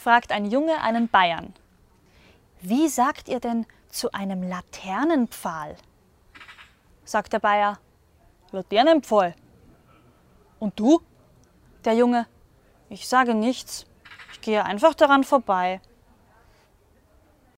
fragt ein Junge einen Bayern. Wie sagt ihr denn zu einem Laternenpfahl? Sagt der Bayer, Laternenpfahl. Und du? Der Junge, ich sage nichts. Ich gehe einfach daran vorbei.